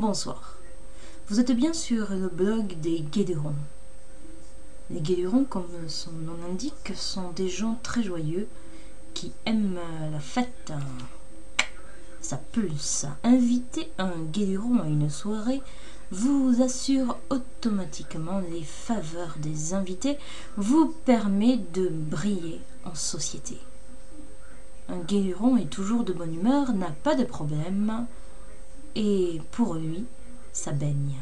Bonsoir. Vous êtes bien sur le blog des Guédérons. Les Guédérons, comme son nom l'indique, sont des gens très joyeux qui aiment la fête. Ça pulse. Inviter un Guédéron à une soirée vous assure automatiquement les faveurs des invités, vous permet de briller en société. Un guéluron est toujours de bonne humeur, n'a pas de problème, et pour lui, ça baigne.